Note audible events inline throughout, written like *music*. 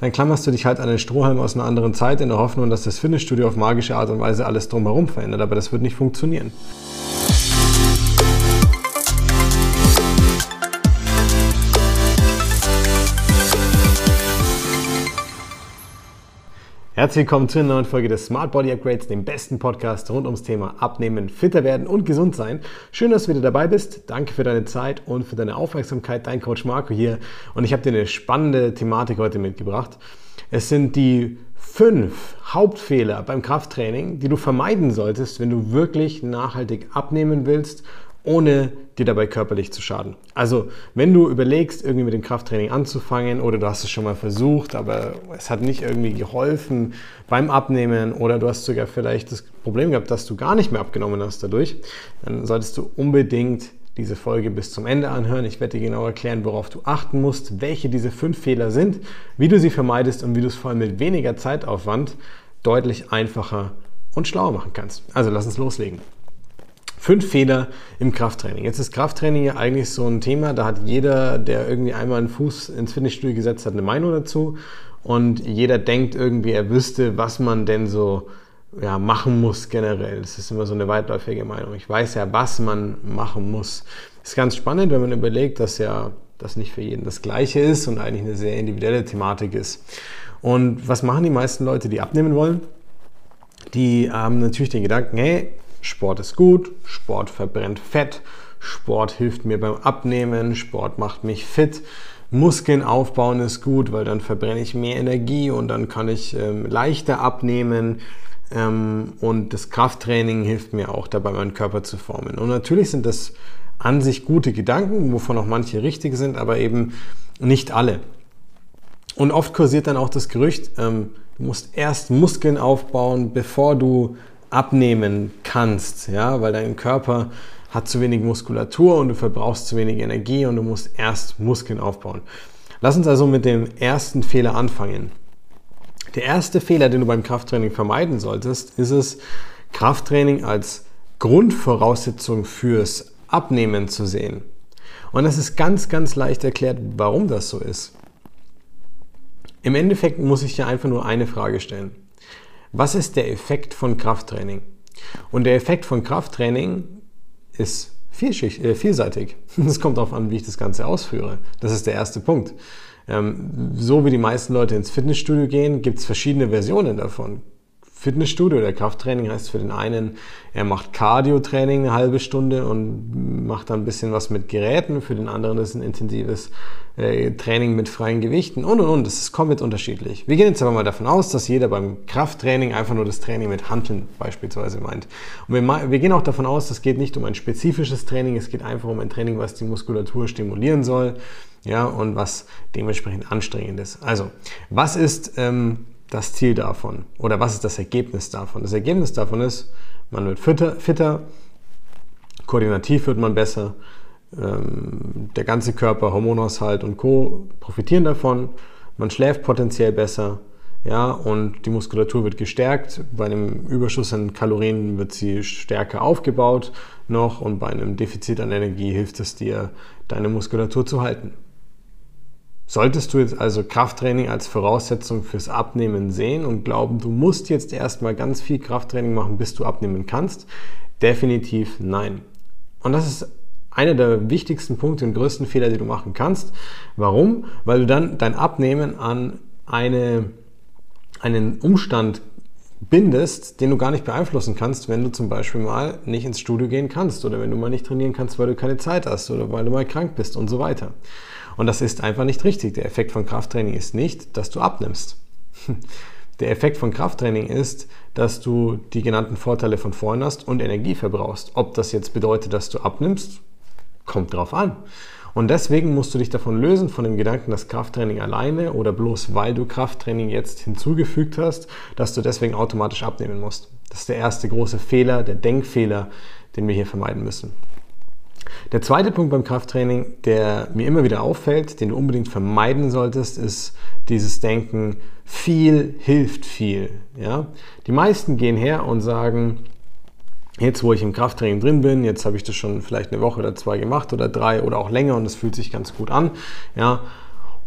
dann klammerst du dich halt an den Strohhalm aus einer anderen Zeit in der Hoffnung, dass das Fitnessstudio auf magische Art und Weise alles drumherum verändert. Aber das wird nicht funktionieren. Herzlich willkommen zu einer neuen Folge des Smart Body Upgrades, dem besten Podcast rund ums Thema Abnehmen, fitter werden und gesund sein. Schön, dass du wieder dabei bist. Danke für deine Zeit und für deine Aufmerksamkeit. Dein Coach Marco hier und ich habe dir eine spannende Thematik heute mitgebracht. Es sind die fünf Hauptfehler beim Krafttraining, die du vermeiden solltest, wenn du wirklich nachhaltig abnehmen willst ohne dir dabei körperlich zu schaden. Also, wenn du überlegst, irgendwie mit dem Krafttraining anzufangen oder du hast es schon mal versucht, aber es hat nicht irgendwie geholfen beim Abnehmen oder du hast sogar vielleicht das Problem gehabt, dass du gar nicht mehr abgenommen hast dadurch, dann solltest du unbedingt diese Folge bis zum Ende anhören. Ich werde dir genau erklären, worauf du achten musst, welche diese fünf Fehler sind, wie du sie vermeidest und wie du es vor allem mit weniger Zeitaufwand deutlich einfacher und schlauer machen kannst. Also lass uns loslegen. Fünf Fehler im Krafttraining. Jetzt ist Krafttraining ja eigentlich so ein Thema, da hat jeder, der irgendwie einmal einen Fuß ins Fitnessstudio gesetzt hat, eine Meinung dazu. Und jeder denkt irgendwie, er wüsste, was man denn so ja, machen muss generell. Das ist immer so eine weitläufige Meinung. Ich weiß ja, was man machen muss. Das ist ganz spannend, wenn man überlegt, dass ja das nicht für jeden das Gleiche ist und eigentlich eine sehr individuelle Thematik ist. Und was machen die meisten Leute, die abnehmen wollen? Die haben natürlich den Gedanken, hey, Sport ist gut, Sport verbrennt Fett, Sport hilft mir beim Abnehmen, Sport macht mich fit. Muskeln aufbauen ist gut, weil dann verbrenne ich mehr Energie und dann kann ich ähm, leichter abnehmen. Ähm, und das Krafttraining hilft mir auch dabei, meinen Körper zu formen. Und natürlich sind das an sich gute Gedanken, wovon auch manche richtig sind, aber eben nicht alle. Und oft kursiert dann auch das Gerücht, ähm, du musst erst Muskeln aufbauen, bevor du abnehmen kannst, ja, weil dein Körper hat zu wenig Muskulatur und du verbrauchst zu wenig Energie und du musst erst Muskeln aufbauen. Lass uns also mit dem ersten Fehler anfangen. Der erste Fehler, den du beim Krafttraining vermeiden solltest, ist es, Krafttraining als Grundvoraussetzung fürs Abnehmen zu sehen. Und das ist ganz, ganz leicht erklärt, warum das so ist. Im Endeffekt muss ich dir einfach nur eine Frage stellen. Was ist der Effekt von Krafttraining? Und der Effekt von Krafttraining ist äh, vielseitig. *laughs* Es kommt darauf an, wie ich das Ganze ausführe. Das ist der erste Punkt. Ähm, so wie die meisten Leute ins Fitnessstudio gehen, gibt es verschiedene Versionen davon. Fitnessstudio oder Krafttraining heißt für den einen, er macht Cardio-Training eine halbe Stunde und macht dann ein bisschen was mit Geräten. Für den anderen ist ein intensives äh, Training mit freien Gewichten und und und. Das ist komplett unterschiedlich. Wir gehen jetzt aber mal davon aus, dass jeder beim Krafttraining einfach nur das Training mit Handeln beispielsweise meint. Und wir, gehen auch davon aus, es geht nicht um ein spezifisches Training, es geht einfach um ein Training, was die Muskulatur stimulieren soll ja, und was dementsprechend anstrengend ist. Also, was ist ähm, das Ziel davon? Oder was ist das Ergebnis davon? Das Ergebnis davon ist, man wird fitter, fitter koordinativ wird man besser, ähm, der ganze Körper, Hormonaushalt und Co. profitieren davon, man schläft potenziell besser, ja, und die Muskulatur wird gestärkt. Bei einem Überschuss an Kalorien wird sie stärker aufgebaut noch und bei einem Defizit an Energie hilft es dir, deine Muskulatur zu halten. Solltest du jetzt also Krafttraining als Voraussetzung fürs Abnehmen sehen und glauben, du musst jetzt erstmal ganz viel Krafttraining machen, bis du abnehmen kannst? Definitiv nein. Und das ist einer der wichtigsten Punkte und größten Fehler, die du machen kannst. Warum? Weil du dann dein Abnehmen an eine, einen Umstand bindest, den du gar nicht beeinflussen kannst, wenn du zum Beispiel mal nicht ins Studio gehen kannst oder wenn du mal nicht trainieren kannst, weil du keine Zeit hast oder weil du mal krank bist und so weiter. Und das ist einfach nicht richtig. Der Effekt von Krafttraining ist nicht, dass du abnimmst. *laughs* Der Effekt von Krafttraining ist, dass du die genannten Vorteile von vorhin hast und Energie verbrauchst. Ob das jetzt bedeutet, dass du abnimmst, kommt drauf an. Und deswegen musst du dich davon lösen, von dem Gedanken, dass Krafttraining alleine oder bloß weil du Krafttraining jetzt hinzugefügt hast, dass du deswegen automatisch abnehmen musst. Das ist der erste große Fehler, der Denkfehler, den wir hier vermeiden müssen. Der zweite Punkt beim Krafttraining, der mir immer wieder auffällt, den du unbedingt vermeiden solltest, ist dieses Denken, viel hilft viel. Ja? Die meisten gehen her und sagen, jetzt wo ich im Krafttraining drin bin, jetzt habe ich das schon vielleicht eine Woche oder zwei gemacht oder drei oder auch länger und es fühlt sich ganz gut an. Ja?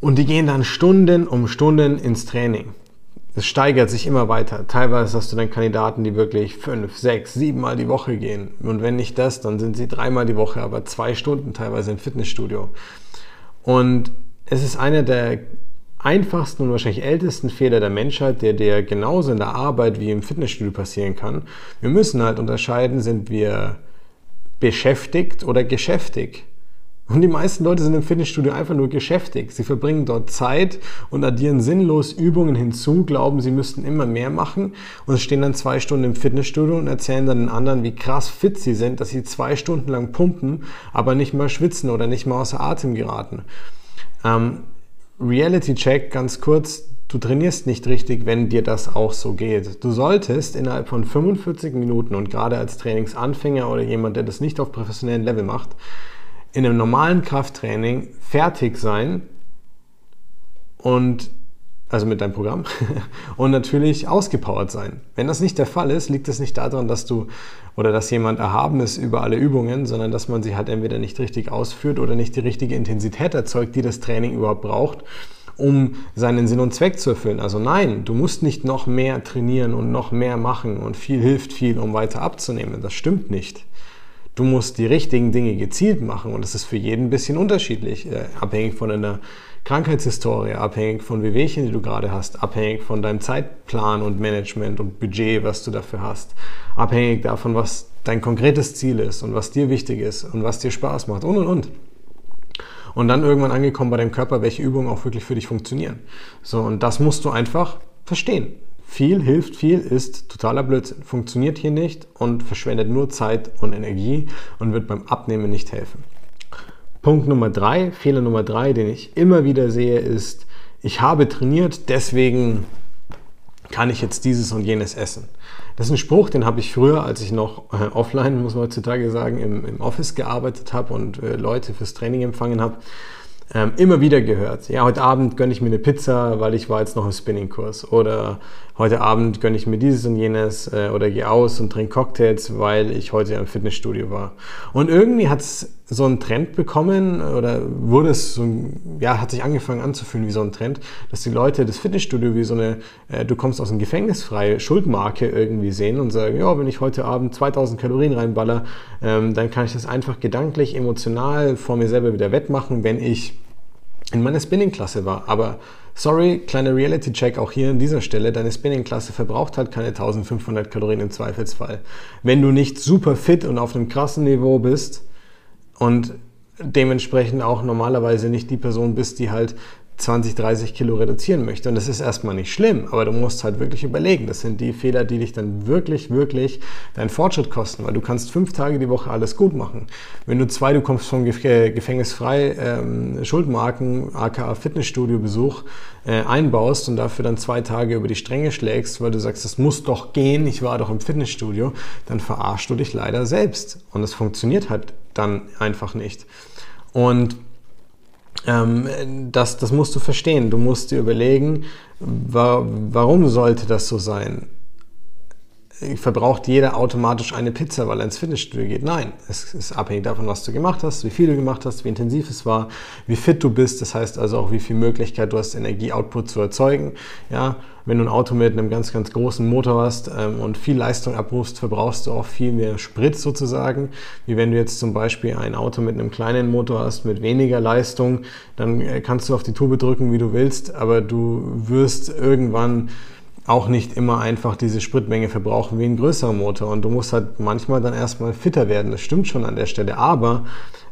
Und die gehen dann Stunden um Stunden ins Training. Es steigert sich immer weiter. Teilweise hast du dann Kandidaten, die wirklich fünf, sechs, sieben Mal die Woche gehen. Und wenn nicht das, dann sind sie dreimal die Woche, aber zwei Stunden teilweise im Fitnessstudio. Und es ist einer der einfachsten und wahrscheinlich ältesten Fehler der Menschheit, der dir genauso in der Arbeit wie im Fitnessstudio passieren kann. Wir müssen halt unterscheiden, sind wir beschäftigt oder geschäftig. Und die meisten Leute sind im Fitnessstudio einfach nur geschäftig. Sie verbringen dort Zeit und addieren sinnlos Übungen hinzu, glauben, sie müssten immer mehr machen und stehen dann zwei Stunden im Fitnessstudio und erzählen dann den anderen, wie krass fit sie sind, dass sie zwei Stunden lang pumpen, aber nicht mal schwitzen oder nicht mal außer Atem geraten. Ähm, Reality Check ganz kurz, du trainierst nicht richtig, wenn dir das auch so geht. Du solltest innerhalb von 45 Minuten und gerade als Trainingsanfänger oder jemand, der das nicht auf professionellem Level macht, in einem normalen Krafttraining fertig sein und also mit deinem Programm *laughs* und natürlich ausgepowert sein. Wenn das nicht der Fall ist, liegt es nicht daran, dass du oder dass jemand erhaben ist über alle Übungen, sondern dass man sie halt entweder nicht richtig ausführt oder nicht die richtige Intensität erzeugt, die das Training überhaupt braucht, um seinen Sinn und Zweck zu erfüllen. Also nein, du musst nicht noch mehr trainieren und noch mehr machen und viel hilft viel, um weiter abzunehmen. Das stimmt nicht. Du musst die richtigen Dinge gezielt machen und das ist für jeden ein bisschen unterschiedlich, äh, abhängig von deiner Krankheitshistorie, abhängig von Wehwehchen, die du gerade hast, abhängig von deinem Zeitplan und Management und Budget, was du dafür hast, abhängig davon, was dein konkretes Ziel ist und was dir wichtig ist und was dir Spaß macht und und und. Und dann irgendwann angekommen bei deinem Körper, welche Übungen auch wirklich für dich funktionieren. So, und das musst du einfach verstehen. Viel hilft viel ist totaler Blödsinn, funktioniert hier nicht und verschwendet nur Zeit und Energie und wird beim Abnehmen nicht helfen. Punkt Nummer drei, Fehler Nummer drei, den ich immer wieder sehe, ist, ich habe trainiert, deswegen kann ich jetzt dieses und jenes essen. Das ist ein Spruch, den habe ich früher, als ich noch äh, offline, muss man heutzutage sagen, im, im Office gearbeitet habe und äh, Leute fürs Training empfangen habe ähm, immer wieder gehört. Ja, heute Abend gönne ich mir eine Pizza, weil ich war jetzt noch im Spinningkurs. Oder heute Abend gönne ich mir dieses und jenes äh, oder gehe aus und trinke Cocktails, weil ich heute im Fitnessstudio war. Und irgendwie hat es so einen Trend bekommen oder wurde es so, ja, hat sich angefangen anzufühlen wie so ein Trend, dass die Leute das Fitnessstudio wie so eine, äh, du kommst aus dem Gefängnis frei, Schuldmarke irgendwie sehen und sagen, ja, wenn ich heute Abend 2000 Kalorien reinballer, ähm, dann kann ich das einfach gedanklich, emotional vor mir selber wieder wettmachen, wenn ich in meiner Spinning-Klasse war. Aber sorry, kleiner Reality-Check auch hier an dieser Stelle. Deine Spinning-Klasse verbraucht halt keine 1500 Kalorien im Zweifelsfall. Wenn du nicht super fit und auf einem krassen Niveau bist und dementsprechend auch normalerweise nicht die Person bist, die halt 20, 30 Kilo reduzieren möchte. Und das ist erstmal nicht schlimm, aber du musst halt wirklich überlegen. Das sind die Fehler, die dich dann wirklich, wirklich deinen Fortschritt kosten, weil du kannst fünf Tage die Woche alles gut machen. Wenn du zwei, du kommst vom Gefängnis frei, ähm, Schuldmarken, aka Fitnessstudio-Besuch äh, einbaust und dafür dann zwei Tage über die Stränge schlägst, weil du sagst, das muss doch gehen, ich war doch im Fitnessstudio, dann verarschst du dich leider selbst. Und es funktioniert halt dann einfach nicht. Und ähm, das, das musst du verstehen. Du musst dir überlegen, wa warum sollte das so sein? Verbraucht jeder automatisch eine Pizza, weil er ins Fitnessstudio geht. Nein, es ist abhängig davon, was du gemacht hast, wie viel du gemacht hast, wie intensiv es war, wie fit du bist. Das heißt also auch, wie viel Möglichkeit du hast, Energieoutput zu erzeugen. Ja, wenn du ein Auto mit einem ganz, ganz großen Motor hast ähm, und viel Leistung abrufst, verbrauchst du auch viel mehr Sprit sozusagen, wie wenn du jetzt zum Beispiel ein Auto mit einem kleinen Motor hast, mit weniger Leistung, dann äh, kannst du auf die Tube drücken, wie du willst, aber du wirst irgendwann auch nicht immer einfach diese Spritmenge verbrauchen wie ein größerer Motor. Und du musst halt manchmal dann erstmal fitter werden. Das stimmt schon an der Stelle. Aber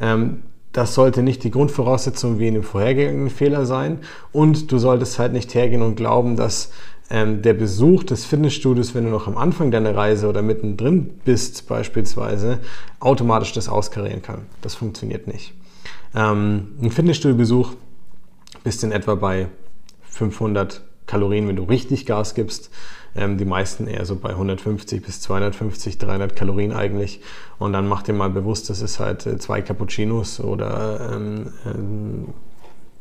ähm, das sollte nicht die Grundvoraussetzung wie in dem vorhergehenden Fehler sein. Und du solltest halt nicht hergehen und glauben, dass ähm, der Besuch des Fitnessstudios, wenn du noch am Anfang deiner Reise oder mittendrin bist beispielsweise, automatisch das auskarieren kann. Das funktioniert nicht. Ähm, ein Fitnessstudio-Besuch bist in etwa bei 500 Kalorien, wenn du richtig Gas gibst. Ähm, die meisten eher so bei 150 bis 250, 300 Kalorien eigentlich. Und dann mach dir mal bewusst, das ist halt äh, zwei Cappuccinos oder ähm, ähm,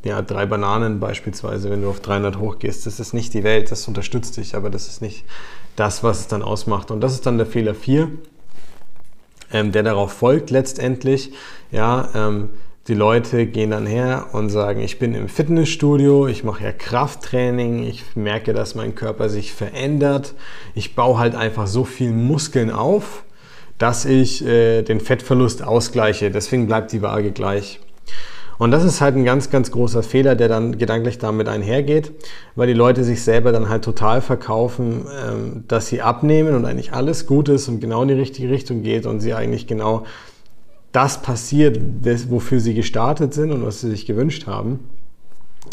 ja, drei Bananen beispielsweise, wenn du auf 300 hochgehst. Das ist nicht die Welt, das unterstützt dich, aber das ist nicht das, was es dann ausmacht. Und das ist dann der Fehler 4, ähm, der darauf folgt letztendlich. Ja, ähm, Die Leute gehen dann her und sagen, ich bin im Fitnessstudio, ich mache ja Krafttraining, ich merke, dass mein Körper sich verändert, ich baue halt einfach so viel Muskeln auf, dass ich äh, den Fettverlust ausgleiche. Deswegen bleibt die Waage gleich. Und das ist halt ein ganz, ganz großer Fehler, der dann gedanklich damit einhergeht, weil die Leute sich selber dann halt total verkaufen, ähm, dass sie abnehmen und eigentlich alles gut ist und genau in die richtige Richtung geht und sie eigentlich genau das passiert, wofür sie gestartet sind und was sie sich gewünscht haben.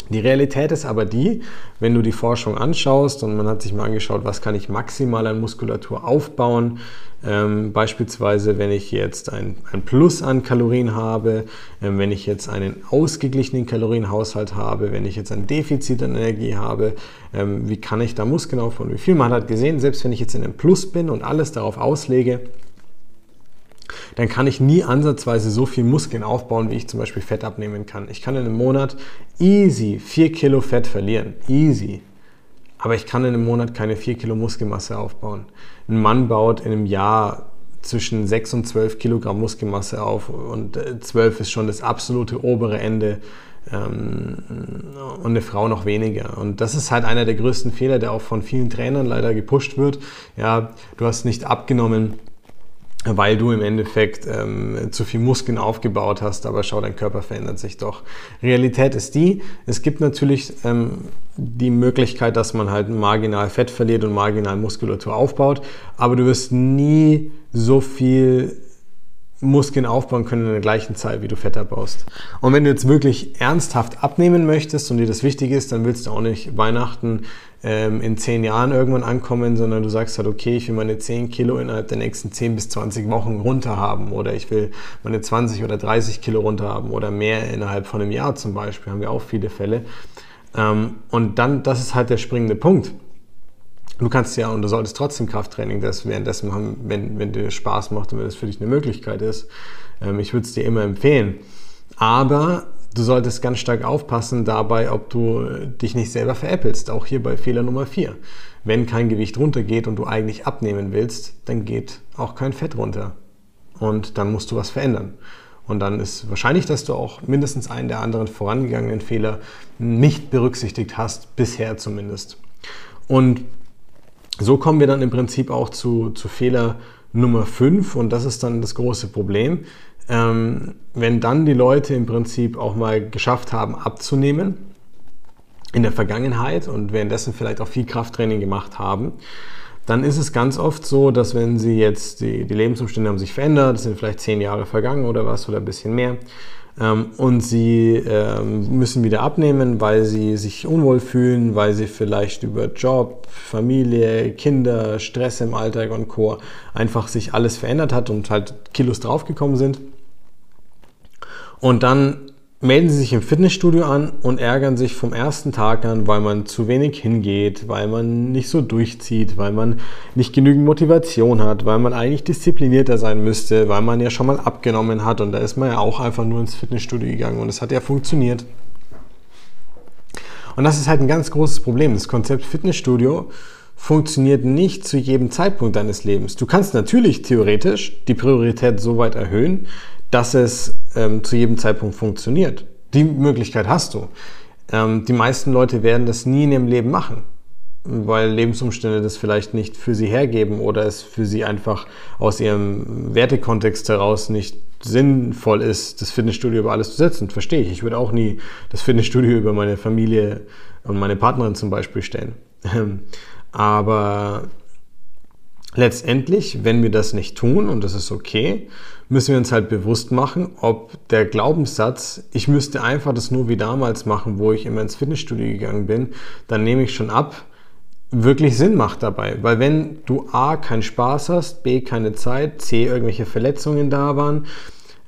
Die Realität ist aber die, wenn du die Forschung anschaust und man hat sich mal angeschaut, was kann ich maximal an Muskulatur aufbauen, ähm, beispielsweise wenn ich jetzt ein, ein Plus an Kalorien habe, ähm, wenn ich jetzt einen ausgeglichenen Kalorienhaushalt habe, wenn ich jetzt ein Defizit an Energie habe, ähm, wie kann ich da Muskeln aufbauen, wie viel man hat gesehen, selbst wenn ich jetzt in einem Plus bin und alles darauf auslege, dann kann ich nie ansatzweise so viel Muskeln aufbauen, wie ich zum Beispiel Fett abnehmen kann. Ich kann in einem Monat easy 4 Kilo Fett verlieren. Easy. Aber ich kann in einem Monat keine 4 Kilo Muskelmasse aufbauen. Ein Mann baut in einem Jahr zwischen 6 und 12 Kilogramm Muskelmasse auf und 12 ist schon das absolute obere Ende ähm, und eine Frau noch weniger. Und das ist halt einer der größten Fehler, der auch von vielen Trainern leider gepusht wird. Ja, du hast nicht abgenommen, weil du im Endeffekt ähm, zu viel Muskeln aufgebaut hast, aber schau, dein Körper verändert sich doch. Realität ist die, es gibt natürlich ähm, die Möglichkeit, dass man halt marginal Fett verliert und marginal Muskulatur aufbaut, aber du wirst nie so viel Muskeln aufbauen können in der gleichen Zeit, wie du Fett abbaust. Und wenn du jetzt wirklich ernsthaft abnehmen möchtest und dir das wichtig ist, dann willst du auch nicht Weihnachten ähm, in zehn Jahren irgendwann ankommen, sondern du sagst halt, okay, ich will meine 10 Kilo innerhalb der nächsten 10 bis 20 Wochen runter haben oder ich will meine 20 oder 30 Kilo runter haben oder mehr innerhalb von einem Jahr zum Beispiel, haben wir auch viele Fälle. Ähm, und dann, das ist halt der springende Punkt. Du kannst ja und du solltest trotzdem Krafttraining das währenddessen machen, wenn, wenn dir Spaß macht und wenn das für dich eine Möglichkeit ist. Ähm, ich würde es dir immer empfehlen. Aber Du solltest ganz stark aufpassen dabei, ob du äh, dich nicht selber veräppelst. Auch hier bei Fehler Nummer 4. Wenn kein Gewicht runtergeht und du eigentlich abnehmen willst, dann geht auch kein Fett runter. Und dann musst du was verändern. Und dann ist wahrscheinlich, dass du auch mindestens einen der anderen vorangegangenen Fehler nicht berücksichtigt hast, bisher zumindest. Und so kommen wir dann im Prinzip auch zu, zu Fehler Nummer 5 und das ist dann das große Problem ähm, wenn dann die Leute im Prinzip auch mal geschafft haben abzunehmen in der Vergangenheit und währenddessen vielleicht auch viel Krafttraining gemacht haben, dann ist es ganz oft so, dass wenn sie jetzt, die, die Lebensumstände haben sich verändert, sind vielleicht zehn Jahre vergangen oder was oder ein bisschen mehr, ähm, und sie ähm, müssen wieder abnehmen, weil sie sich unwohl fühlen, weil sie vielleicht über Job, Familie, Kinder, Stress im Alltag und Co. einfach sich alles verändert hat und halt Kilos draufgekommen sind. Und dann melden sie sich im Fitnessstudio an und ärgern sich vom ersten Tag an, weil man zu wenig hingeht, weil man nicht so durchzieht, weil man nicht genügend Motivation hat, weil man eigentlich disziplinierter sein müsste, weil man ja schon mal abgenommen hat und da ist man ja auch einfach nur ins Fitnessstudio gegangen und es hat ja funktioniert. Und das ist halt ein ganz großes Problem. Das Konzept Fitnessstudio funktioniert nicht zu jedem Zeitpunkt deines Lebens. Du kannst natürlich theoretisch die Priorität so weit erhöhen, dass es ähm, zu jedem Zeitpunkt funktioniert. Die Möglichkeit hast du. Ähm, die meisten Leute werden das nie in ihrem Leben machen, weil Lebensumstände das vielleicht nicht für sie hergeben oder es für sie einfach aus ihrem Wertekontext heraus nicht sinnvoll ist, das Fitnessstudio über alles zu setzen. Verstehe ich. Ich würde auch nie das Fitnessstudio über meine Familie und meine Partnerin zum Beispiel stellen. Aber letztendlich, wenn wir das nicht tun, und das ist okay, müssen wir uns halt bewusst machen, ob der Glaubenssatz, ich müsste einfach das nur wie damals machen, wo ich immer ins Fitnessstudio gegangen bin, dann nehme ich schon ab, wirklich Sinn macht dabei. Weil wenn du A, keinen Spaß hast, B, keine Zeit, C, irgendwelche Verletzungen da waren,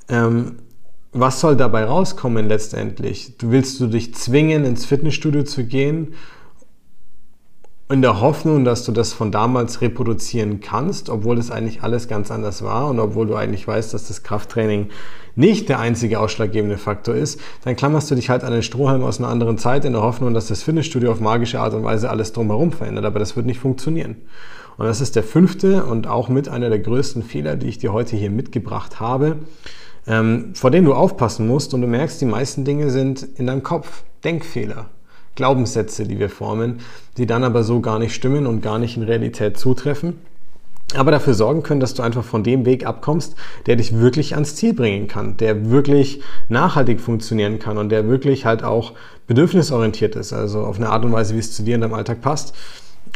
ähm, was soll dabei rauskommen letztendlich? Willst du dich zwingen, ins Fitnessstudio zu gehen in der Hoffnung, dass du das von damals reproduzieren kannst, obwohl es eigentlich alles ganz anders war und obwohl du eigentlich weißt, dass das Krafttraining nicht der einzige ausschlaggebende Faktor ist, dann klammerst du dich halt an den Strohhalm aus einer anderen Zeit in der Hoffnung, dass das Fitnessstudio auf magische Art und Weise alles drumherum verändert, aber das wird nicht funktionieren. Und das ist der fünfte und auch mit einer der größten Fehler, die ich dir heute hier mitgebracht habe. ähm, vor denen du aufpassen musst und du merkst, die meisten Dinge sind in deinem Kopf. Denkfehler, Glaubenssätze, die wir formen, die dann aber so gar nicht stimmen und gar nicht in Realität zutreffen aber dafür sorgen können, dass du einfach von dem Weg abkommst, der dich wirklich ans Ziel bringen kann, der wirklich nachhaltig funktionieren kann und der wirklich halt auch bedürfnisorientiert ist, also auf eine Art und Weise, wie es zu dir in deinem Alltag passt.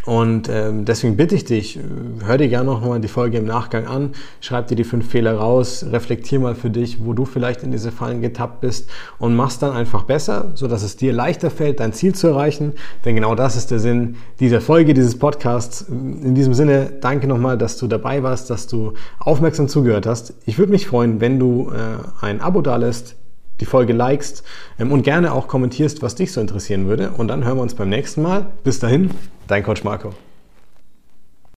Und ähm, deswegen bitte ich dich, äh, hör dir gerne noch mal die Folge im Nachgang an, schreib dir die fünf Fehler raus, reflektier mal für dich, wo du vielleicht in diese Fallen getappt bist und mach's dann einfach besser, sodass es dir leichter fällt, dein Ziel zu erreichen. Denn genau das ist der Sinn dieser Folge, dieses Podcasts. In diesem Sinne, danke nochmal, dass du dabei warst, dass du aufmerksam zugehört hast. Ich würde mich freuen, wenn du äh, ein Abo da lässt, die Folge likest ähm, und gerne auch kommentierst, was dich so interessieren würde. Und dann hören wir uns beim nächsten Mal. Bis dahin, dein Coach Marco.